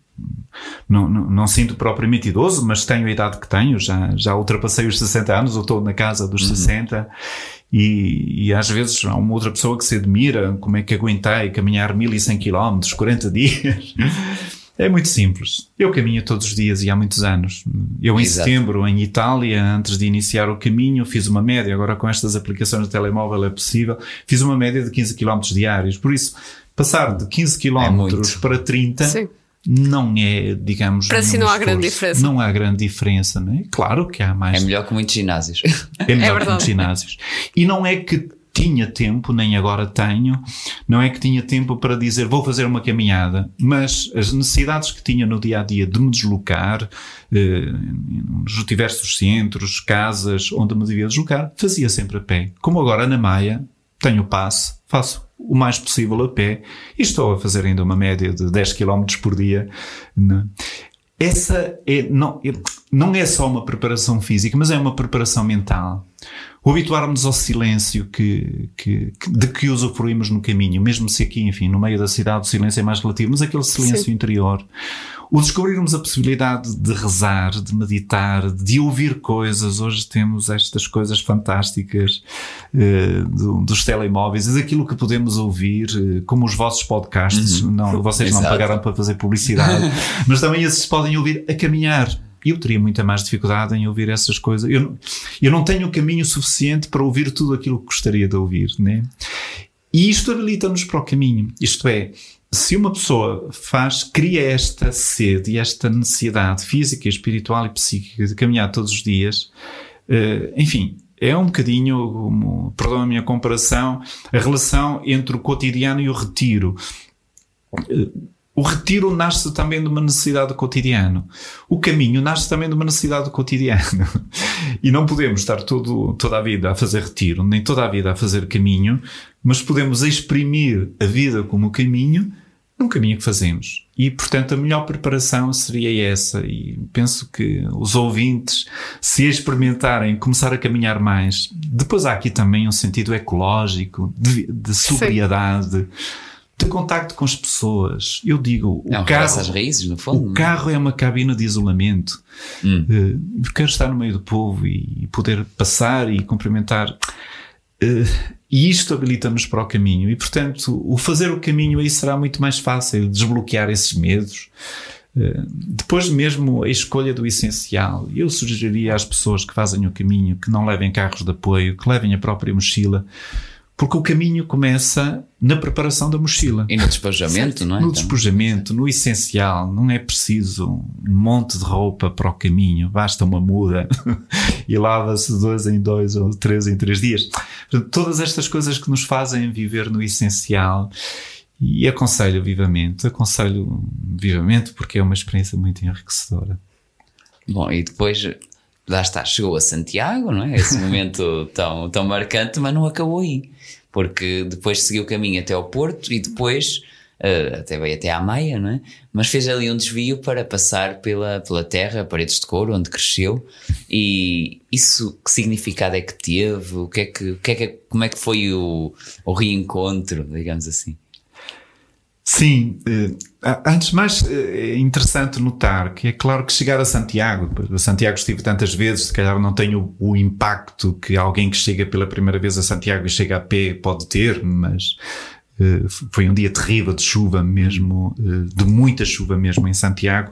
não, não, não, sinto propriamente idoso, mas tenho a idade que tenho, já, já ultrapassei os 60 anos, ou estou na casa dos uhum. 60, e, e às vezes há uma outra pessoa que se admira como é que aguentei caminhar 1100 km, 40 dias. É muito simples. Eu caminho todos os dias e há muitos anos. Eu em Exato. setembro, em Itália, antes de iniciar o caminho, fiz uma média, agora com estas aplicações de telemóvel é possível, fiz uma média de 15 km diários. Por isso, passar de 15 km é para 30 Sim não é, digamos. Para si não há grande diferença. Não há grande diferença, não é? Claro que há mais. É melhor que muitos ginásios. É melhor é que muitos ginásios. E não é que tinha tempo, nem agora tenho, não é que tinha tempo para dizer vou fazer uma caminhada, mas as necessidades que tinha no dia a dia de me deslocar, eh, nos diversos centros, casas onde me devia deslocar, fazia sempre a pé. Como agora na Maia, tenho passe, faço o mais possível a pé e estou a fazer ainda uma média de 10 km por dia. Né? Essa é, não, não é só uma preparação física, mas é uma preparação mental. O habituarmos ao silêncio que, que, de que usufruímos no caminho, mesmo se aqui, enfim, no meio da cidade o silêncio é mais relativo, mas aquele silêncio Sim. interior o descobrirmos a possibilidade de rezar, de meditar, de ouvir coisas. Hoje temos estas coisas fantásticas uh, do, dos telemóveis, é daquilo que podemos ouvir, uh, como os vossos podcasts. Uhum. Não, vocês não pagaram para fazer publicidade, mas também esses podem ouvir a caminhar. Eu teria muita mais dificuldade em ouvir essas coisas. Eu, eu não tenho caminho suficiente para ouvir tudo aquilo que gostaria de ouvir, né? E isto habilita-nos para o caminho. Isto é, se uma pessoa faz, cria esta sede e esta necessidade física, espiritual e psíquica de caminhar todos os dias, uh, enfim, é um bocadinho, perdão a minha comparação, a relação entre o cotidiano e o retiro. O retiro nasce também de uma necessidade do cotidiano. O caminho nasce também de uma necessidade do cotidiano. E não podemos estar todo, toda a vida a fazer retiro, nem toda a vida a fazer caminho, mas podemos exprimir a vida como caminho num caminho que fazemos. E, portanto, a melhor preparação seria essa. E penso que os ouvintes, se experimentarem, começar a caminhar mais. Depois há aqui também um sentido ecológico, de, de sobriedade. Sim. De contacto com as pessoas. Eu digo, o, carro, às raízes, no fundo, o carro é uma cabina de isolamento. Hum. Uh, quero estar no meio do povo e poder passar e cumprimentar. Uh, e isto habilita-nos para o caminho. E, portanto, o fazer o caminho aí será muito mais fácil, desbloquear esses medos. Uh, depois mesmo a escolha do essencial. Eu sugeriria às pessoas que fazem o caminho que não levem carros de apoio, que levem a própria mochila, porque o caminho começa na preparação da mochila. E no despojamento, não é? No então? despojamento, no essencial. Não é preciso um monte de roupa para o caminho. Basta uma muda e lava-se dois em dois ou três em três dias. Portanto, todas estas coisas que nos fazem viver no essencial. E aconselho vivamente, aconselho vivamente porque é uma experiência muito enriquecedora. Bom, e depois lá está, chegou a Santiago, não é? Esse momento tão, tão marcante, mas não acabou aí. Porque depois seguiu o caminho até ao Porto e depois uh, até veio até à Maia, não é? Mas fez ali um desvio para passar pela, pela terra, Paredes de Couro, onde cresceu. E isso, que significado é que teve? O que é que, o que, é que como é que foi o, o reencontro, digamos assim? Sim, eh, antes de mais eh, é interessante notar que é claro que chegar a Santiago, a Santiago estive tantas vezes, se calhar não tenho o impacto que alguém que chega pela primeira vez a Santiago e chega a pé pode ter, mas Uh, foi um dia terrível de chuva mesmo, de muita chuva mesmo em Santiago.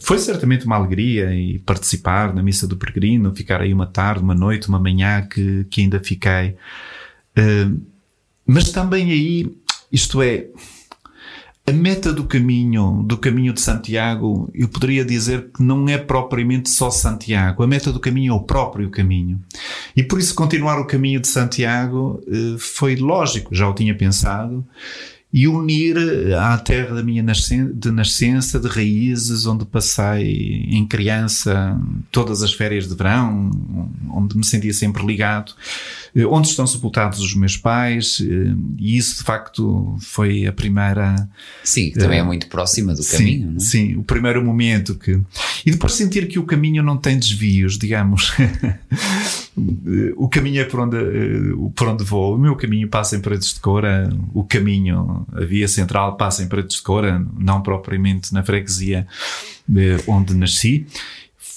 Foi certamente uma alegria e participar na missa do peregrino, ficar aí uma tarde, uma noite, uma manhã que, que ainda fiquei. mas também aí, isto é, a meta do caminho, do caminho de Santiago, eu poderia dizer que não é propriamente só Santiago. A meta do caminho é o próprio caminho. E por isso continuar o caminho de Santiago eh, foi lógico, já o tinha pensado, e unir à terra da minha nascença, de nascença, de raízes, onde passei em criança todas as férias de verão, onde me sentia sempre ligado, eh, onde estão sepultados os meus pais, eh, e isso de facto foi a primeira. Sim, que também é muito próxima do sim, caminho, não é? Sim, o primeiro momento que. E depois sentir que o caminho não tem desvios, digamos. o caminho é por onde, eh, por onde vou. O meu caminho passa em Paredes de Cora, o caminho, a via central passa em Paredes de Cora, não propriamente na freguesia onde nasci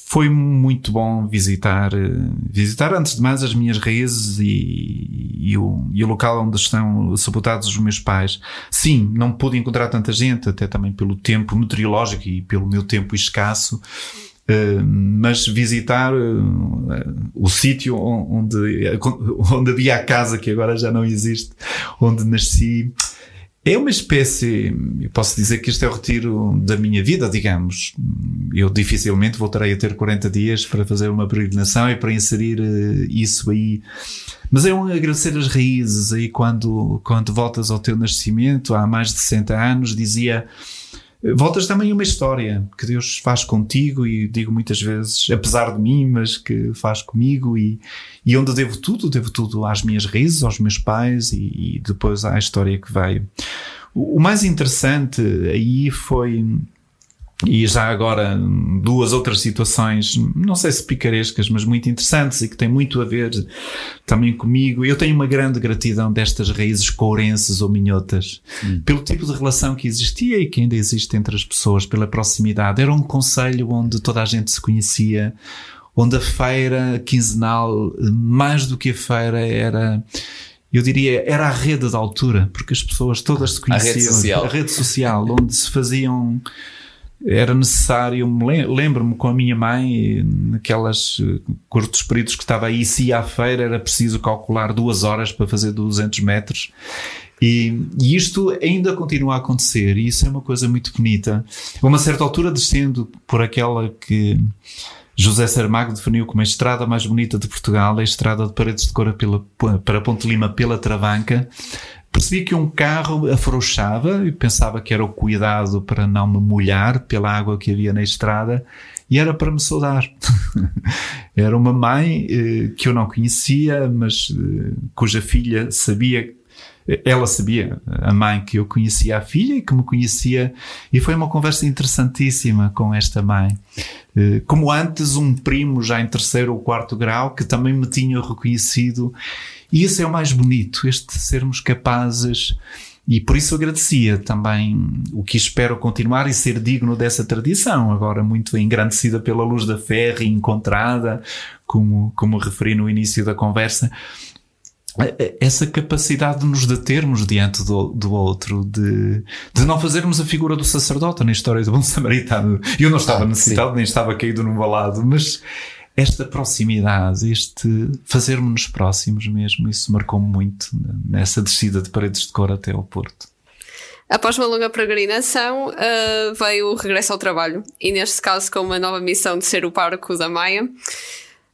foi muito bom visitar, eh, visitar antes de mais as minhas raízes e, e, o, e o local onde estão sepultados os meus pais. Sim, não pude encontrar tanta gente, até também pelo tempo meteorológico e pelo meu tempo escasso. Uh, mas visitar uh, o sítio onde, onde havia a casa que agora já não existe, onde nasci, é uma espécie, eu posso dizer que este é o retiro da minha vida, digamos. Eu dificilmente voltarei a ter 40 dias para fazer uma peregrinação e para inserir uh, isso aí. Mas é um agradecer as raízes aí quando, quando voltas ao teu nascimento, há mais de 60 anos, dizia, voltas também uma história que Deus faz contigo e digo muitas vezes, apesar de mim, mas que faz comigo e, e onde devo tudo, devo tudo às minhas raízes, aos meus pais e, e depois à história que veio. O, o mais interessante aí foi e já agora duas outras situações, não sei se picarescas, mas muito interessantes e que têm muito a ver também comigo. Eu tenho uma grande gratidão destas raízes courenses ou minhotas, hum. pelo tipo de relação que existia e que ainda existe entre as pessoas, pela proximidade. Era um conselho onde toda a gente se conhecia, onde a feira quinzenal, mais do que a feira, era eu diria, era a rede da altura, porque as pessoas todas se conheciam. A rede social. A rede social, onde se faziam era necessário, lembro-me com a minha mãe, naquelas eh, curtos períodos que estava aí, se ia à feira, era preciso calcular duas horas para fazer 200 metros. E, e, isto ainda continua a acontecer, e isso é uma coisa muito bonita. A uma certa altura, descendo por aquela que José Saramago definiu como a estrada mais bonita de Portugal, a estrada de Paredes de Cora pela, para Ponte Lima pela Travanca, percebi que um carro afrouxava e pensava que era o cuidado para não me molhar pela água que havia na estrada e era para me saudar. era uma mãe eh, que eu não conhecia, mas eh, cuja filha sabia ela sabia, a mãe, que eu conhecia a filha e que me conhecia, e foi uma conversa interessantíssima com esta mãe. Eh, como antes, um primo, já em terceiro ou quarto grau, que também me tinha reconhecido e isso é o mais bonito, este sermos capazes. E por isso agradecia também o que espero continuar e ser digno dessa tradição, agora muito engrandecida pela luz da fé, reencontrada, como, como referi no início da conversa. Essa capacidade de nos determos diante do, do outro, de, de não fazermos a figura do sacerdote na história do bom samaritano. Eu não estava ah, necessitado, nem estava caído num balado, mas esta proximidade, este fazermos-nos próximos mesmo, isso marcou-me muito nessa descida de paredes de cor até ao Porto. Após uma longa peregrinação, uh, veio o regresso ao trabalho e, neste caso, com uma nova missão de ser o parco da Maia.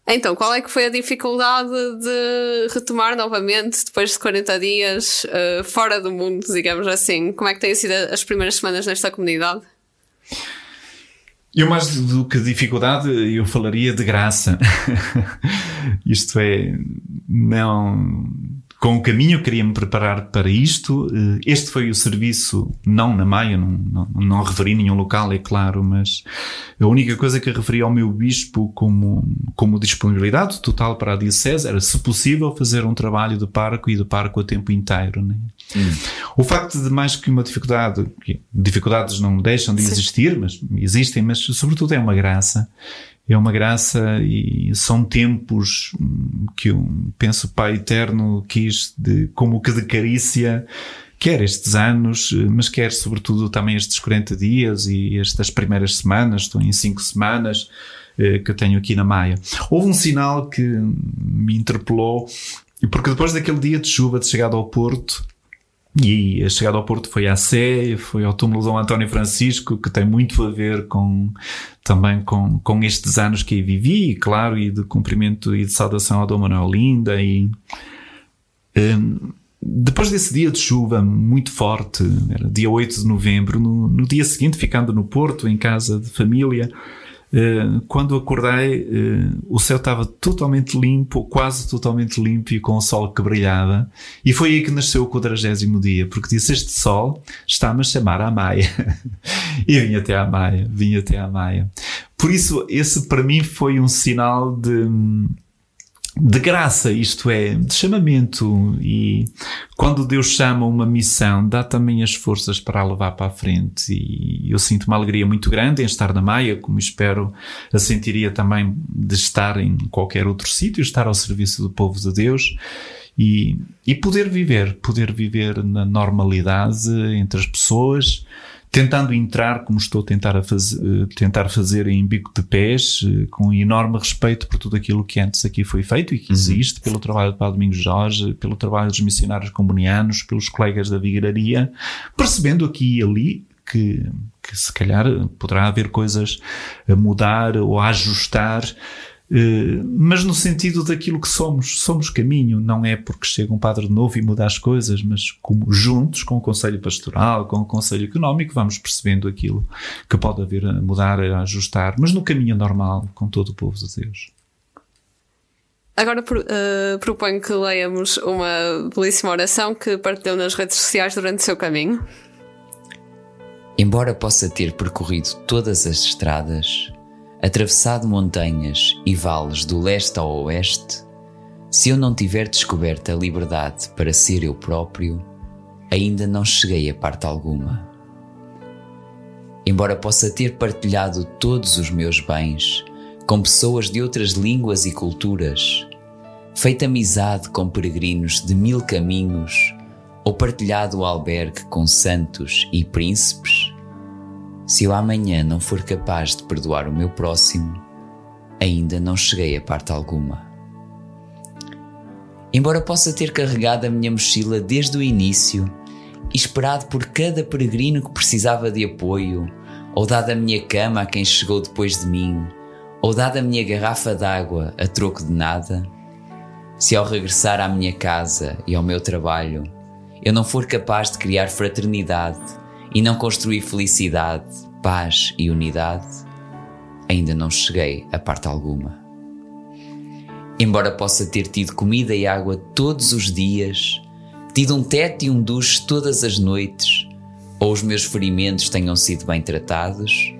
Então, qual é que foi a dificuldade de retomar novamente, depois de 40 dias, uh, fora do mundo, digamos assim? Como é que têm sido as primeiras semanas nesta comunidade? Eu, mais do que dificuldade, eu falaria de graça. isto é, não. Com o caminho, queria me preparar para isto. Este foi o serviço, não na Maia, não, não, não referi nenhum local, é claro, mas a única coisa que referi ao meu bispo como, como disponibilidade total para a Diocese era, se possível, fazer um trabalho de parco e de parco a tempo inteiro. Né? Hum. O facto de mais que uma dificuldade, dificuldades não deixam de existir, Sim. mas existem, mas sobretudo é uma graça. É uma graça e são tempos que eu penso Pai Eterno quis de, como que de carícia quer estes anos, mas quer sobretudo também estes 40 dias e estas primeiras semanas, estou em cinco semanas eh, que eu tenho aqui na Maia. Houve um sinal que me interpelou, porque depois daquele dia de chuva de chegada ao Porto, e a chegada ao Porto foi à Sé, foi ao túmulo de Dom António Francisco, que tem muito a ver com também com, com estes anos que aí vivi, claro, e de cumprimento e de saudação ao Dom Manuel Linda e um, depois desse dia de chuva muito forte, era dia 8 de novembro, no, no dia seguinte, ficando no Porto, em casa de família, quando acordei, uh, o céu estava totalmente limpo, quase totalmente limpo e com o sol que brilhava. E foi aí que nasceu o quadragésimo dia, porque disse: Este sol está-me a chamar à Maia. e vim até à Maia, vim até à Maia. Por isso, esse para mim foi um sinal de de graça, isto é, de chamamento. E quando Deus chama uma missão, dá também as forças para a levar para a frente. E eu sinto uma alegria muito grande em estar na Maia, como espero a sentiria também de estar em qualquer outro sítio, estar ao serviço do povo de Deus. E, e poder viver, poder viver na normalidade entre as pessoas, tentando entrar, como estou a tentar, a faz, eh, tentar fazer em bico de pés, eh, com enorme respeito por tudo aquilo que antes aqui foi feito e que uhum. existe, pelo trabalho de Padre Domingos Jorge, pelo trabalho dos missionários comunianos, pelos colegas da vigararia, percebendo aqui e ali que, que se calhar poderá haver coisas a mudar ou a ajustar mas no sentido daquilo que somos. Somos caminho, não é porque chega um padre novo e muda as coisas, mas como juntos, com o Conselho Pastoral, com o Conselho Económico, vamos percebendo aquilo que pode haver a mudar, a ajustar, mas no caminho normal, com todo o povo de Deus. Agora uh, proponho que leiamos uma belíssima oração que partilhou nas redes sociais durante o seu caminho. Embora possa ter percorrido todas as estradas, atravessado montanhas e vales do leste ao oeste, se eu não tiver descoberto a liberdade para ser eu próprio, ainda não cheguei a parte alguma. Embora possa ter partilhado todos os meus bens com pessoas de outras línguas e culturas, feito amizade com peregrinos de mil caminhos ou partilhado o albergue com santos e príncipes, se eu amanhã não for capaz de perdoar o meu próximo, ainda não cheguei a parte alguma. Embora possa ter carregado a minha mochila desde o início e esperado por cada peregrino que precisava de apoio, ou dado a minha cama a quem chegou depois de mim, ou dado a minha garrafa d'água a troco de nada, se ao regressar à minha casa e ao meu trabalho eu não for capaz de criar fraternidade e não construir felicidade, paz e unidade, ainda não cheguei a parte alguma. Embora possa ter tido comida e água todos os dias, tido um teto e um duche todas as noites, ou os meus ferimentos tenham sido bem tratados,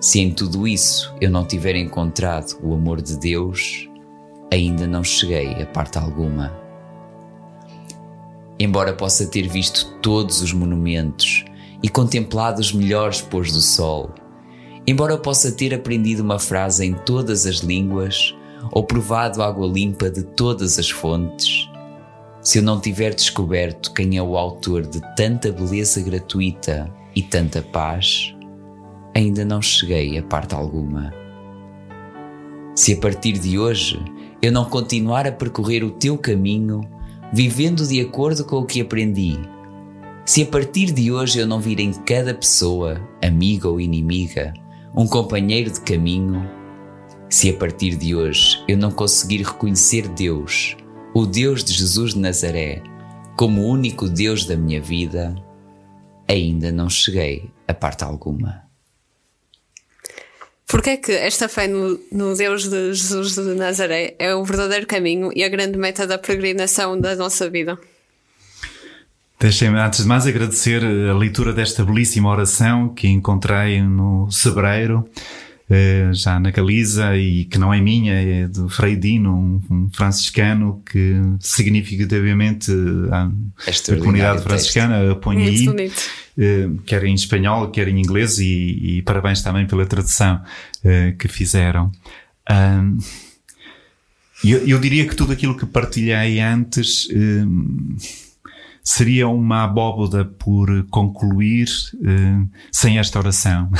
se em tudo isso eu não tiver encontrado o amor de Deus, ainda não cheguei a parte alguma. Embora possa ter visto todos os monumentos e contemplado os melhores pôs do sol. Embora eu possa ter aprendido uma frase em todas as línguas ou provado água limpa de todas as fontes, se eu não tiver descoberto quem é o autor de tanta beleza gratuita e tanta paz, ainda não cheguei a parte alguma. Se a partir de hoje eu não continuar a percorrer o teu caminho, vivendo de acordo com o que aprendi, se a partir de hoje eu não vir em cada pessoa, amiga ou inimiga, um companheiro de caminho, se a partir de hoje eu não conseguir reconhecer Deus, o Deus de Jesus de Nazaré, como o único Deus da minha vida, ainda não cheguei a parte alguma. Porque é que esta fé no, no, Deus de Jesus de Nazaré é o verdadeiro caminho e a grande meta da peregrinação da nossa vida? Deixem-me, antes de mais, agradecer a leitura desta belíssima oração que encontrei no Sebreiro. uh, já na Galiza e que não é minha, é do Frei Dino, um, um franciscano que significativamente a, a comunidade franciscana põe aí, uh, quer em espanhol, quer em inglês e, e parabéns também pela tradução que fizeram. Um, eu, eu, diria que tudo aquilo que partilhei antes seria uma abóboda por concluir uh, sem esta oração.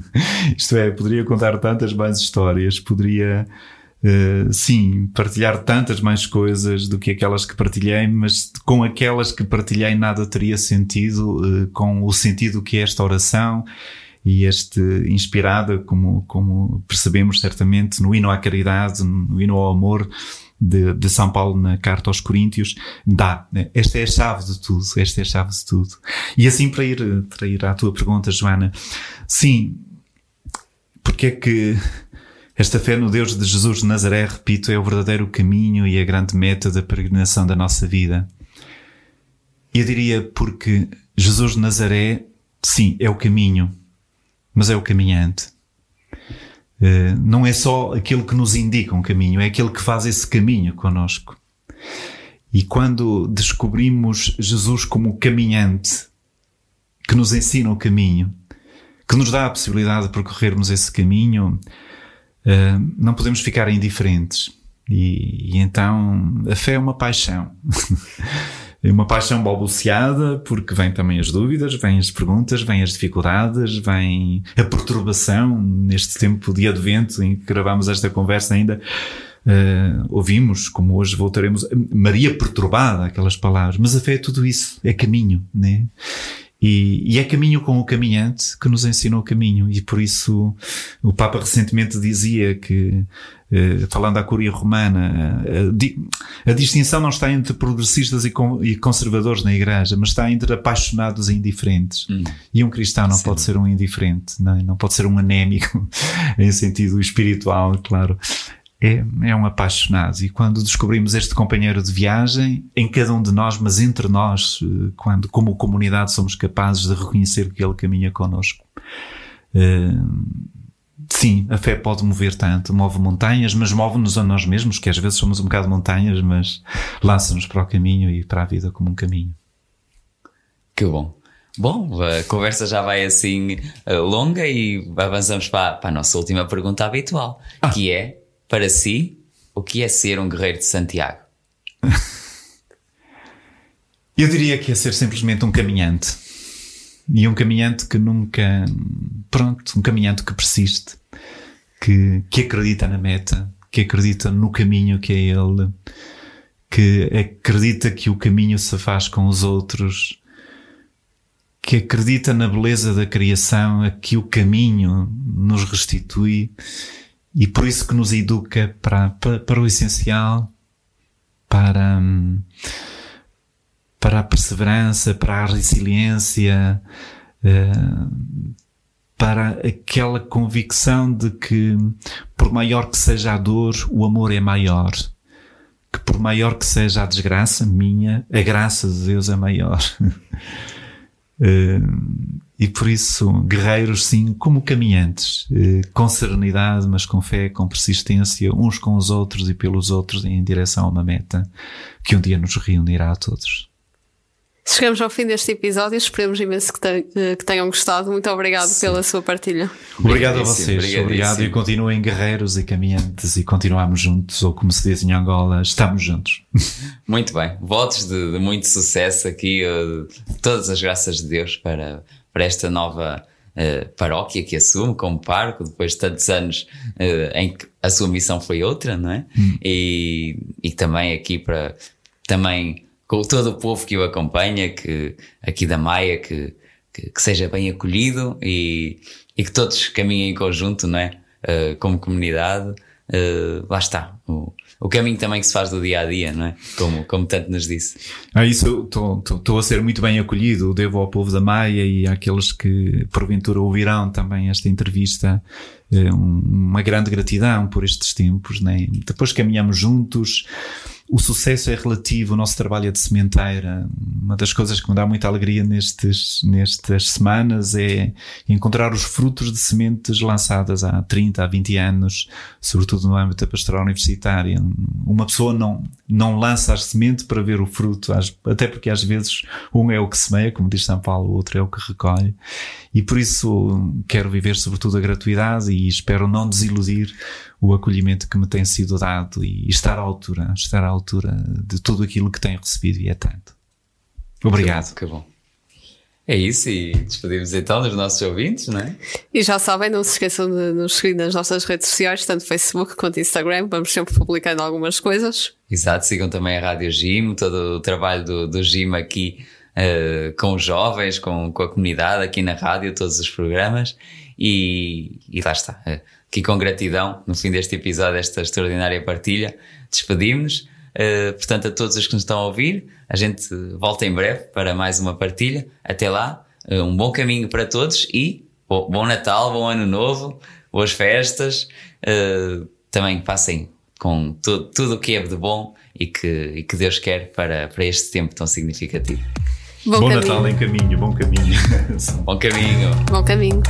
Isto é, poderia contar tantas mais histórias, poderia, uh, sim, partilhar tantas mais coisas do que aquelas que partilhei, mas com aquelas que partilhei nada teria sentido, uh, com o sentido que é esta oração e este inspirada, como, como percebemos certamente no hino à caridade, no hino ao amor, de, de São Paulo na carta aos Coríntios, dá. Né? Esta é a chave de tudo. Esta é a chave de tudo. E assim, para ir, para ir à tua pergunta, Joana, sim, porque é que esta fé no Deus de Jesus de Nazaré, repito, é o verdadeiro caminho e a grande meta da peregrinação da nossa vida? Eu diria porque Jesus de Nazaré, sim, é o caminho, mas é o caminhante. Eh, não é só aquele que nos indica um caminho, é aquele que faz esse caminho conosco. E quando descobrimos Jesus como caminhante, que nos ensina o caminho, que nos dá a possibilidade de percorrermos esse caminho, eh, não podemos ficar indiferentes. E, e então a fé é uma paixão. Uma paixão balbuciada, porque vem também as dúvidas, vêm as perguntas, vêm as dificuldades, vem a perturbação neste tempo de advento em que gravamos esta conversa ainda. Uh, ouvimos, como hoje voltaremos, Maria perturbada, aquelas palavras, mas a fé é tudo isso, é caminho, né? E, e, é caminho com o caminhante que nos ensinou o caminho. E por isso o Papa recentemente dizia que eh, falando à Curia Romana, a, a, distinção não está entre progressistas e, e, conservadores na Igreja, mas está entre apaixonados e indiferentes. Hum. E um cristão não Sim. pode ser um indiferente, não, é? não pode ser um anémico, em sentido espiritual, claro. É, é um apaixonado. E quando descobrimos este companheiro de viagem, em cada um de nós, mas entre nós, eh, quando, como comunidade, somos capazes de reconhecer que ele caminha connosco. Uh, sim, a fé pode mover tanto, move montanhas, mas move-nos a nós mesmos, que às vezes somos um bocado montanhas, mas lança-nos para o caminho e para a vida como um caminho. Que bom. Bom, a conversa já vai assim eh, longa e avançamos para, para a nossa última pergunta habitual, ah. que é, para si, o que é ser um guerreiro de Santiago? Eu diria que é ser simplesmente um caminhante. E um caminhante que nunca. Pronto, um caminhante que persiste, que, que acredita na meta, que acredita no caminho que é ele, que acredita que o caminho se faz com os outros, que acredita na beleza da criação, a que o caminho nos restitui e por isso que nos educa para, para, para o essencial, para, para a perseverança, para a resiliência, uh, para aquela convicção de que, por maior que seja a dor, o amor é maior. Que por maior que seja a desgraça minha, a graça de Deus é maior. e por isso, guerreiros, sim, como caminhantes, uh, com serenidade, mas com fé, com persistência, uns com os outros e pelos outros, em direção a uma meta que um dia nos reunirá a todos. Chegamos ao fim deste episódio, esperemos imenso que, te, que tenham gostado. Muito obrigado Sim. pela sua partilha. Obrigado a vocês, obrigado e continuem guerreiros e caminhantes e continuamos juntos, ou como se diz em Angola, estamos juntos. Muito bem, votos de, de muito sucesso aqui, uh, todas as graças de Deus para, para esta nova uh, paróquia que assume como parco, depois de tantos anos uh, em que a sua missão foi outra, não é? Hum. E, e também aqui para também com todo o povo que o acompanha, que aqui da Maia, que, que, que seja bem acolhido e, e, que todos caminhem em conjunto, não é? Uh, como comunidade. Lá está. O, o caminho também que se faz do dia a dia, não é? Como, como tanto nos disse. Ah, isso estou a ser muito bem acolhido. Devo ao povo da Maia e àqueles que porventura ouvirão também esta entrevista uh, uma grande gratidão por estes tempos, né? Depois caminhamos juntos o sucesso é relativo, o nosso trabalho é de sementeira. Uma das coisas que me dá muita alegria nestes, nestas semanas é encontrar os frutos de sementes lançadas há 30, há 20 anos, sobretudo no âmbito da pastoral universitária. Uma pessoa não, não lança a semente para ver o fruto, até porque às vezes um é o que semeia, como diz São Paulo, o outro é o que recolhe. E por isso quero viver sobretudo a gratuidade e espero não desiludir o acolhimento que me tem sido dado e estar à altura, estar à altura de tudo aquilo que tenho recebido e é tanto. Obrigado. Que bom. Que bom. É isso, e despedimos então dos nossos ouvintes, não é? E já sabem, não se esqueçam de nos seguir nas nossas redes sociais, tanto Facebook quanto Instagram, vamos sempre publicando algumas coisas. Exato, sigam também a Rádio Gym, todo o trabalho do, do aqui uh, com os jovens, com, com a comunidade, aqui na rádio, todos os programas, e, e lá está. Uh, aqui com gratidão, no fim deste episódio, esta extraordinária partilha, despedimos-nos. Uh, portanto, a todos os que nos estão a ouvir, a gente volta em breve para mais uma partilha. Até lá, uh, um bom caminho para todos e bom Natal, bom Ano Novo, boas festas. Uh, também passem com tu, tudo o que é de bom e que, e que Deus quer para, para este tempo tão significativo. Bom, bom Natal em caminho, bom caminho. bom caminho. Bom caminho.